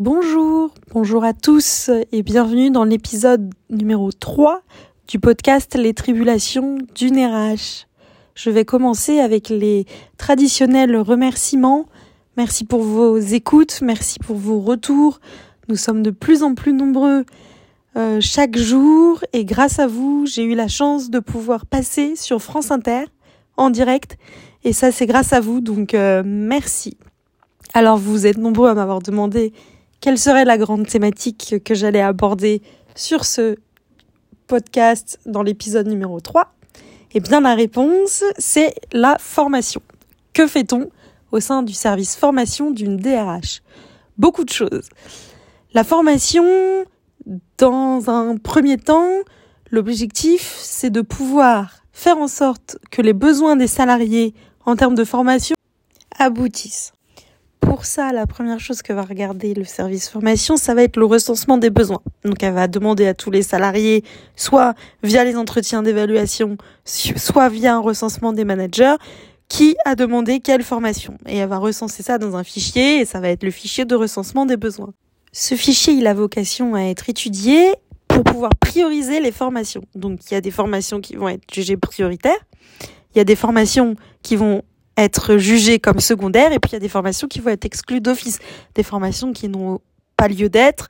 Bonjour, bonjour à tous et bienvenue dans l'épisode numéro 3 du podcast Les tribulations d'une RH. Je vais commencer avec les traditionnels remerciements. Merci pour vos écoutes, merci pour vos retours. Nous sommes de plus en plus nombreux euh, chaque jour et grâce à vous, j'ai eu la chance de pouvoir passer sur France Inter en direct et ça c'est grâce à vous donc euh, merci. Alors vous êtes nombreux à m'avoir demandé quelle serait la grande thématique que j'allais aborder sur ce podcast dans l'épisode numéro 3 Eh bien la réponse, c'est la formation. Que fait-on au sein du service formation d'une DRH Beaucoup de choses. La formation, dans un premier temps, l'objectif, c'est de pouvoir faire en sorte que les besoins des salariés en termes de formation aboutissent pour ça, la première chose que va regarder le service formation, ça va être le recensement des besoins. Donc elle va demander à tous les salariés, soit via les entretiens d'évaluation, soit via un recensement des managers, qui a demandé quelle formation. Et elle va recenser ça dans un fichier, et ça va être le fichier de recensement des besoins. Ce fichier, il a vocation à être étudié pour pouvoir prioriser les formations. Donc il y a des formations qui vont être jugées prioritaires, il y a des formations qui vont être jugées comme secondaires et puis il y a des formations qui vont être exclues d'office, des formations qui n'ont pas lieu d'être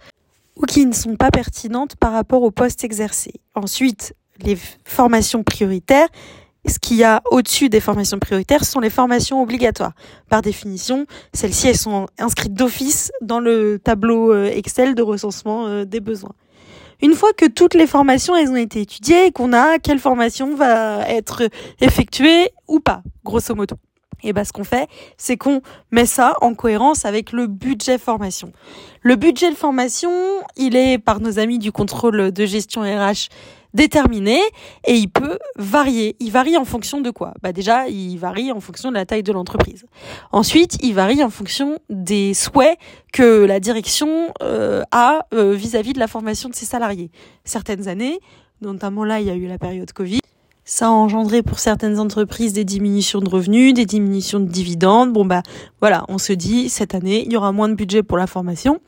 ou qui ne sont pas pertinentes par rapport au poste exercé. Ensuite, les formations prioritaires, ce qu'il y a au-dessus des formations prioritaires sont les formations obligatoires. Par définition, celles-ci, elles sont inscrites d'office dans le tableau euh, Excel de recensement euh, des besoins. Une fois que toutes les formations elles ont été étudiées et qu'on a quelle formation va être effectuée ou pas, grosso modo et ben ce qu'on fait, c'est qu'on met ça en cohérence avec le budget formation. Le budget de formation, il est par nos amis du contrôle de gestion RH déterminé et il peut varier. Il varie en fonction de quoi? Bah déjà, il varie en fonction de la taille de l'entreprise. Ensuite, il varie en fonction des souhaits que la direction euh, a euh, vis-à-vis -vis de la formation de ses salariés. Certaines années, notamment là, il y a eu la période Covid, ça a engendré pour certaines entreprises des diminutions de revenus, des diminutions de dividendes. Bon bah voilà, on se dit cette année, il y aura moins de budget pour la formation.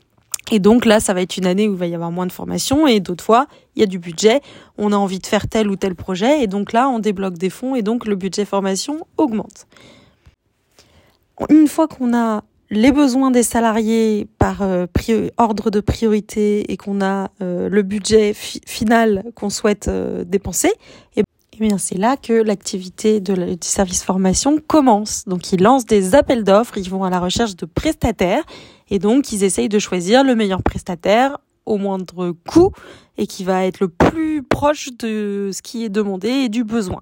Et donc là, ça va être une année où il va y avoir moins de formation et d'autres fois, il y a du budget, on a envie de faire tel ou tel projet et donc là, on débloque des fonds et donc le budget formation augmente. Une fois qu'on a les besoins des salariés par euh, ordre de priorité et qu'on a euh, le budget final qu'on souhaite euh, dépenser, et eh bien, c'est là que l'activité du service formation commence. Donc, ils lancent des appels d'offres, ils vont à la recherche de prestataires et donc ils essayent de choisir le meilleur prestataire au moindre coût et qui va être le plus proche de ce qui est demandé et du besoin.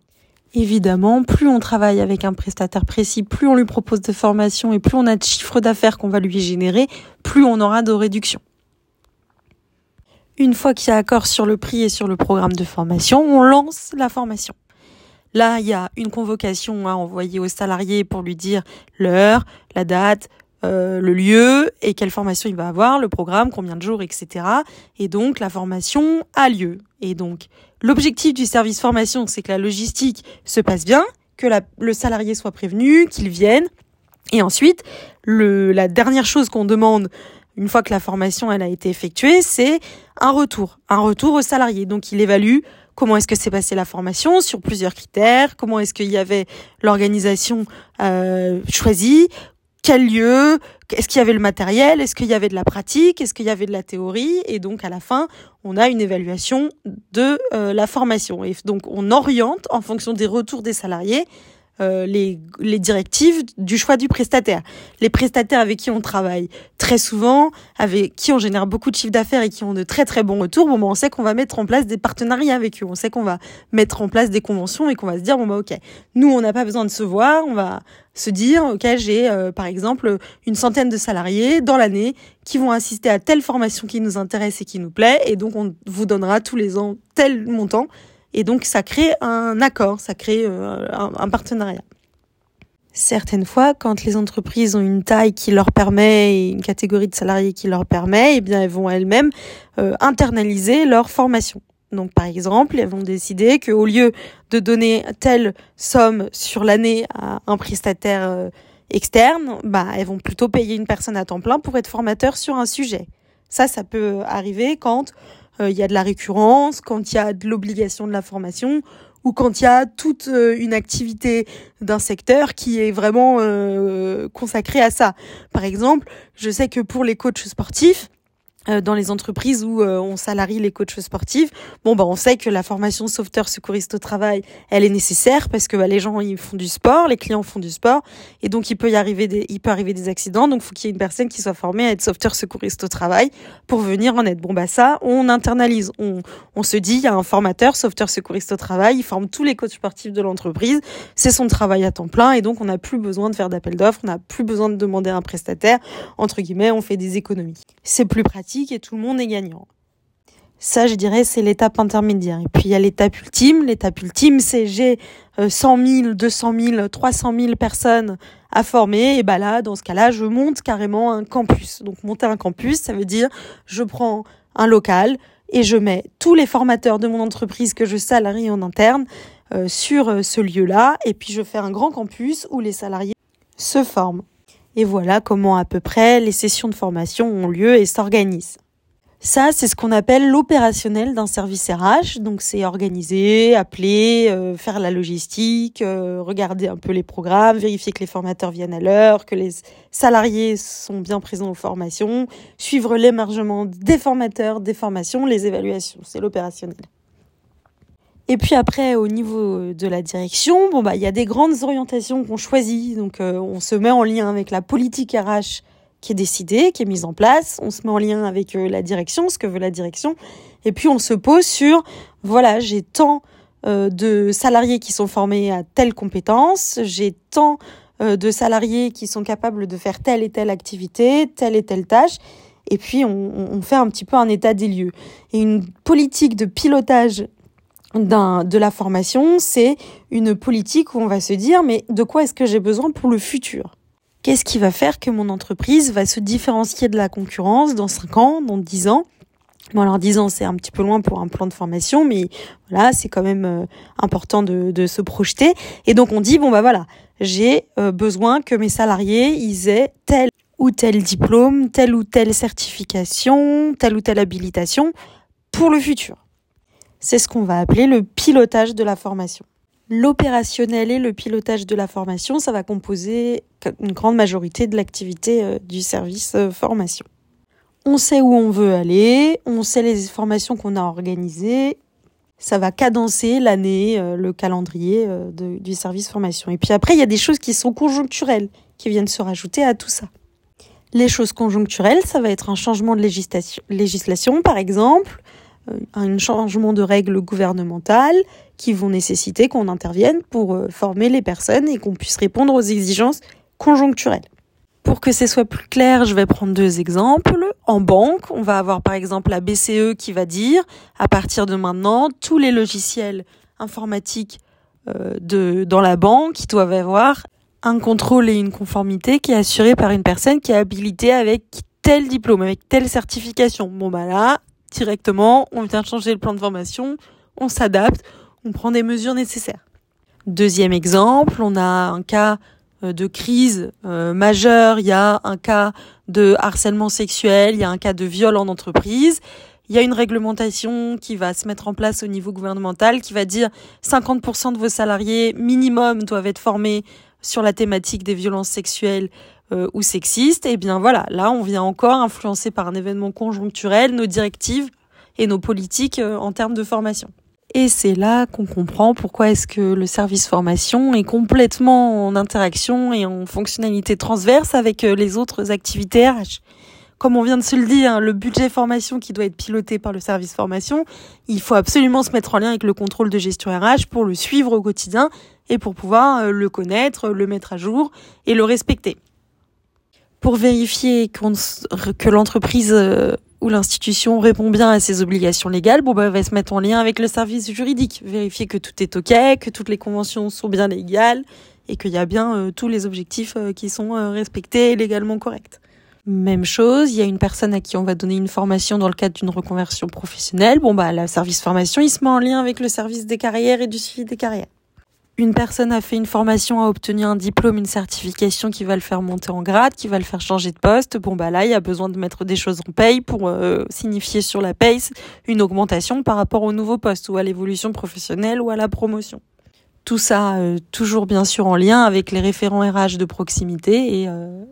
Évidemment, plus on travaille avec un prestataire précis, plus on lui propose de formation et plus on a de chiffre d'affaires qu'on va lui générer, plus on aura de réduction. Une fois qu'il y a accord sur le prix et sur le programme de formation, on lance la formation. Là, il y a une convocation à envoyer au salarié pour lui dire l'heure, la date, euh, le lieu et quelle formation il va avoir, le programme, combien de jours, etc. Et donc la formation a lieu. Et donc l'objectif du service formation, c'est que la logistique se passe bien, que le salarié soit prévenu, qu'il vienne. Et ensuite, la dernière chose qu'on demande une fois que la formation elle a été effectuée, c'est un retour, un retour au salarié. Donc il évalue comment est-ce que s'est passée la formation sur plusieurs critères, comment est-ce qu'il y avait l'organisation euh, choisie, quel lieu, est-ce qu'il y avait le matériel, est-ce qu'il y avait de la pratique, est-ce qu'il y avait de la théorie, et donc à la fin, on a une évaluation de euh, la formation. Et donc on oriente en fonction des retours des salariés euh, les, directives du choix du prestataire. Les prestataires avec qui on travaille très souvent, avec qui on génère beaucoup de chiffres d'affaires et qui ont de très très bons retours, bon, bah, on sait qu'on va mettre en place des partenariats avec eux. On sait qu'on va mettre en place des conventions et qu'on va se dire, bon bah ok, nous on n'a pas besoin de se voir, on va se dire, ok, j'ai euh, par exemple une centaine de salariés dans l'année qui vont assister à telle formation qui nous intéresse et qui nous plaît, et donc on vous donnera tous les ans tel montant et donc ça crée un accord, ça crée euh, un, partenariat. Certaines fois, quand les entreprises ont une taille qui leur permet et une catégorie de salariés qui leur permet, eh bien elles vont elles-mêmes euh, internaliser leur formation. Donc par exemple, elles vont décider qu'au lieu de donner telle somme sur l'année à un prestataire euh, externes, bah, elles vont plutôt payer une personne à temps plein pour être formateur sur un sujet. Ça, ça peut arriver quand euh, il y a de la récurrence, quand il y a de l'obligation de la formation ou quand il y a toute euh, une activité d'un secteur qui est vraiment euh, consacrée à ça. Par exemple, je sais que pour les coachs sportifs, dans les entreprises où euh, on salarie les coachs sportifs, bon bah on sait que la formation sauveteur secouriste au travail, elle est nécessaire parce que bah, les gens ils font du sport, les clients font du sport. Et donc il peut y arriver des il peut arriver des accidents. Donc faut qu'il y ait une personne qui soit formée à être sauveteur secouriste au travail pour venir en aide. Bon bah ça on internalise, on on se dit il y a un formateur sauveteur secouriste au travail, il forme tous les coachs sportifs de l'entreprise, c'est son travail à temps plein. Et donc on n'a plus besoin de faire d'appel d'offres, on n'a plus besoin de demander un prestataire. Entre guillemets, on fait des économies. C'est plus pratique et tout le monde est gagnant. Ça, je dirais, c'est l'étape intermédiaire. Et puis, il y a l'étape ultime. L'étape ultime, c'est j'ai 100 000, 200 000, 300 000 personnes à former. Et bah là, dans ce cas-là, je monte carrément un campus. Donc, monter un campus, ça veut dire, je prends un local et je mets tous les formateurs de mon entreprise que je salarie en interne euh, sur euh, ce lieu-là. Et puis, je fais un grand campus où les salariés se forment. Et voilà comment à peu près les sessions de formation ont lieu et s'organisent. Ça, c'est ce qu'on appelle l'opérationnel d'un service RH. Donc, c'est organiser, appeler, euh, faire la logistique, euh, regarder un peu les programmes, vérifier que les formateurs viennent à l'heure, que les salariés sont bien présents aux formations, suivre l'émergement des formateurs, des formations, les évaluations. C'est l'opérationnel. Et puis après, au niveau de la direction, bon bah il y a des grandes orientations qu'on choisit. Donc euh, on se met en lien avec la politique RH qui est décidée, qui est mise en place. On se met en lien avec euh, la direction, ce que veut la direction. Et puis on se pose sur, voilà, j'ai tant euh, de salariés qui sont formés à telle compétence, j'ai tant de salariés qui sont capables de faire telle et telle activité, telle et telle tâche. Et puis on, on fait un petit peu un état des lieux. Et une politique de pilotage de la formation, c'est une politique où on va se dire mais de quoi est-ce que j'ai besoin pour le futur? Qu'est-ce qui va faire que mon entreprise va se différencier de la concurrence dans 5 ans, dans 10 ans? Bon alors 10 ans c'est un petit peu loin pour un plan de formation, mais voilà c'est quand même euh, important de, de, se projeter. Et donc on dit bon bah voilà j'ai euh, besoin que mes salariés ils aient tel ou tel diplôme, telle ou telle certification, telle ou telle habilitation pour le futur. C'est ce qu'on va appeler le pilotage de la formation. L'opérationnel et le pilotage de la formation, ça va composer une grande majorité de l'activité euh, du service euh, formation. On sait où on veut aller, on sait les formations qu'on a organisées, ça va cadencer l'année, euh, le calendrier du service formation. Et puis après, il y a des choses qui sont conjoncturelles, qui viennent se rajouter à tout ça. Les choses conjoncturelles, ça va être un changement de législation, par exemple, un changement de règles gouvernementales qui vont nécessiter qu'on intervienne pour euh, former les personnes et qu'on puisse répondre aux exigences conjoncturelles. Pour que ce soit plus clair, je vais prendre deux exemples. En banque, on va avoir par exemple la BCE qui va dire, à partir de maintenant, tous les logiciels informatiques euh, de, dans la banque, doivent avoir un contrôle et une conformité qui est assurée par une personne qui est habilitée avec tel diplôme, avec telle certification. Bon bah là, directement, on vient changer le plan de formation, on s'adapte, on prend des mesures nécessaires. Deuxième exemple, on a un cas euh, de crise euh, majeure, il y a un cas de harcèlement sexuel, il y a un cas de viol en entreprise. Il y a une réglementation qui va se mettre en place au niveau gouvernemental qui va dire 50% de vos salariés minimum doivent être formés sur la thématique des violences sexuelles euh, ou sexiste, et eh bien voilà, là on vient encore influencer par un événement conjoncturel nos directives et nos politiques euh, en termes de formation. Et c'est là qu'on comprend pourquoi est-ce que le service formation est complètement en interaction et en fonctionnalité transverse avec euh, les autres activités RH. Comme on vient de se le dire, le budget formation qui doit être piloté par le service formation, il faut absolument se mettre en lien avec le contrôle de gestion RH pour le suivre au quotidien et pour pouvoir le connaître, le mettre à jour et le respecter pour vérifier que l'entreprise euh, ou l'institution répond bien à ses obligations légales, bon, bah, elle va se mettre en lien avec le service juridique, vérifier que tout est OK, que toutes les conventions sont bien légales et qu'il y a bien euh, tous les objectifs euh, qui sont respectés et légalement corrects. Même chose, il y a une personne à qui on va donner une formation dans le cadre d'une reconversion professionnelle. Bon, bah, le service formation, il se met en lien avec le service des carrières et du suivi des carrières une personne a fait une formation, a obtenu un diplôme, une certification qui va le faire monter en grade, qui va le faire changer de poste. Bon bah là, il y a besoin de mettre des choses en paye pour euh, signifier sur la paye une augmentation par rapport au nouveau poste ou à l'évolution professionnelle ou à la promotion. Tout ça euh, toujours bien sûr en lien avec les référents RH de proximité et euh,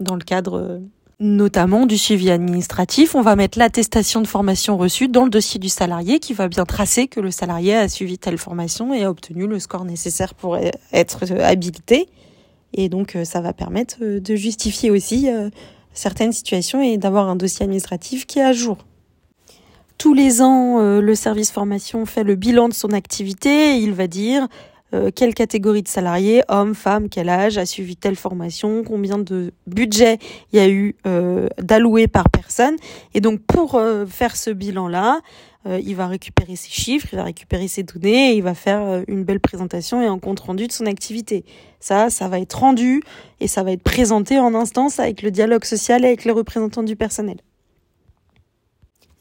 dans le cadre notamment du suivi administratif. On va mettre l'attestation de formation reçue dans le dossier du salarié qui va bien tracer que le salarié a suivi telle formation et a obtenu le score nécessaire pour être habilité. Et donc euh, ça va permettre euh, de justifier aussi euh, certaines situations et d'avoir un dossier administratif qui est à jour. Tous les ans, le service formation fait le bilan de son activité et il va dire euh, quelle catégorie de salariés, hommes, femmes, quel âge, a suivi telle formation, combien de budget il y a eu euh, d'alloué par personne. Et donc pour euh, faire ce bilan-là, il va récupérer ses chiffres, il va récupérer ses données, il va faire une belle présentation et un compte rendu de son activité. Ça, ça va être rendu et ça va être présenté en instance avec le dialogue social et avec les représentants du personnel.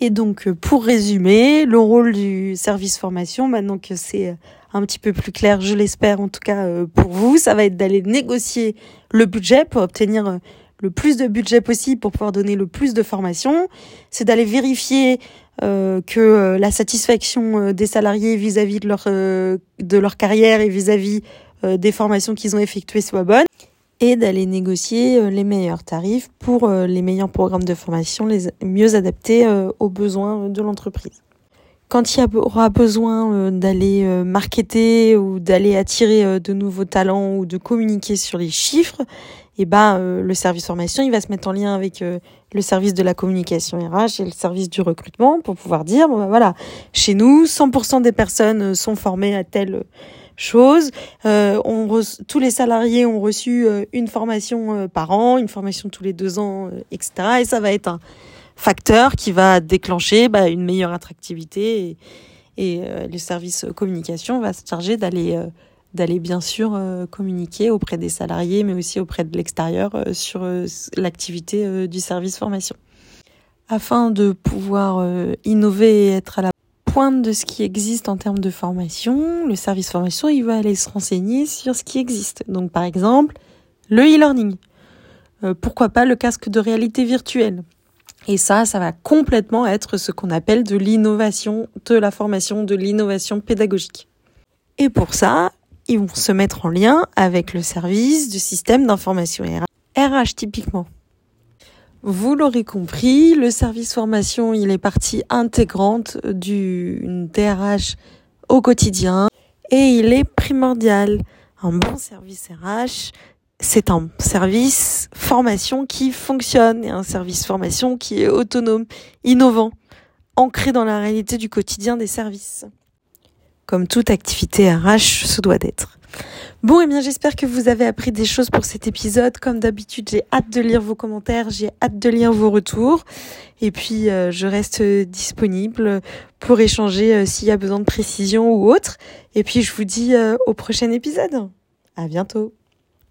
Et donc, pour résumer, le rôle du service formation, maintenant que c'est un petit peu plus clair, je l'espère en tout cas euh, pour vous. Ça va être d'aller négocier le budget pour obtenir euh, le plus de budget possible pour pouvoir donner le plus de formation. C'est d'aller vérifier euh, que la satisfaction des salariés vis-à-vis de leur de leur carrière et vis-à-vis des formations qu'ils ont effectuées soit bonne et d'aller négocier les meilleurs tarifs pour les meilleurs programmes de formation les mieux adaptés aux besoins de l'entreprise quand il y aura besoin euh, d'aller euh, marketer ou d'aller attirer euh, de nouveaux talents ou de communiquer sur les chiffres, et eh ben le service formation, il va se mettre en lien avec le service de la communication RH et le service du recrutement pour pouvoir dire bon, ben voilà, chez nous 100% des personnes sont formées à telle chose, tous les salariés ont reçu une formation par an, une formation tous les deux ans, etc. Et ça va être un facteur qui va déclencher bah, une meilleure attractivité et, euh, le service communication va se charger d'aller euh, bien sûr euh, communiquer auprès des salariés mais aussi auprès de l'extérieur sur l'activité du service formation. Afin de pouvoir innover et être à la pointe de ce qui existe en termes de formation, le service formation, il va aller se renseigner sur ce qui existe. Donc par exemple, le e-learning. pourquoi pas le casque de réalité virtuelle et ça, ça va complètement être ce qu'on appelle de l'innovation de la formation, de l'innovation pédagogique. Et pour ça, ils vont se mettre en lien avec le service du système d'information RH. Typiquement. Vous l'aurez compris, le service formation, il est partie intégrante du DRH au quotidien et il est primordial. Un bon service RH, c'est un service formation qui fonctionne et un service formation qui est autonome, innovant, ancré dans la réalité du quotidien des services. Comme toute activité RH se doit d'être. Bon, et eh bien, j'espère que vous avez appris des choses pour cet épisode. Comme d'habitude, j'ai hâte de lire vos commentaires, j'ai hâte de lire vos retours. Et puis, euh, je reste disponible pour échanger euh, s'il y a besoin de précision ou autre. Et puis, je vous dis euh, au prochain épisode. À bientôt.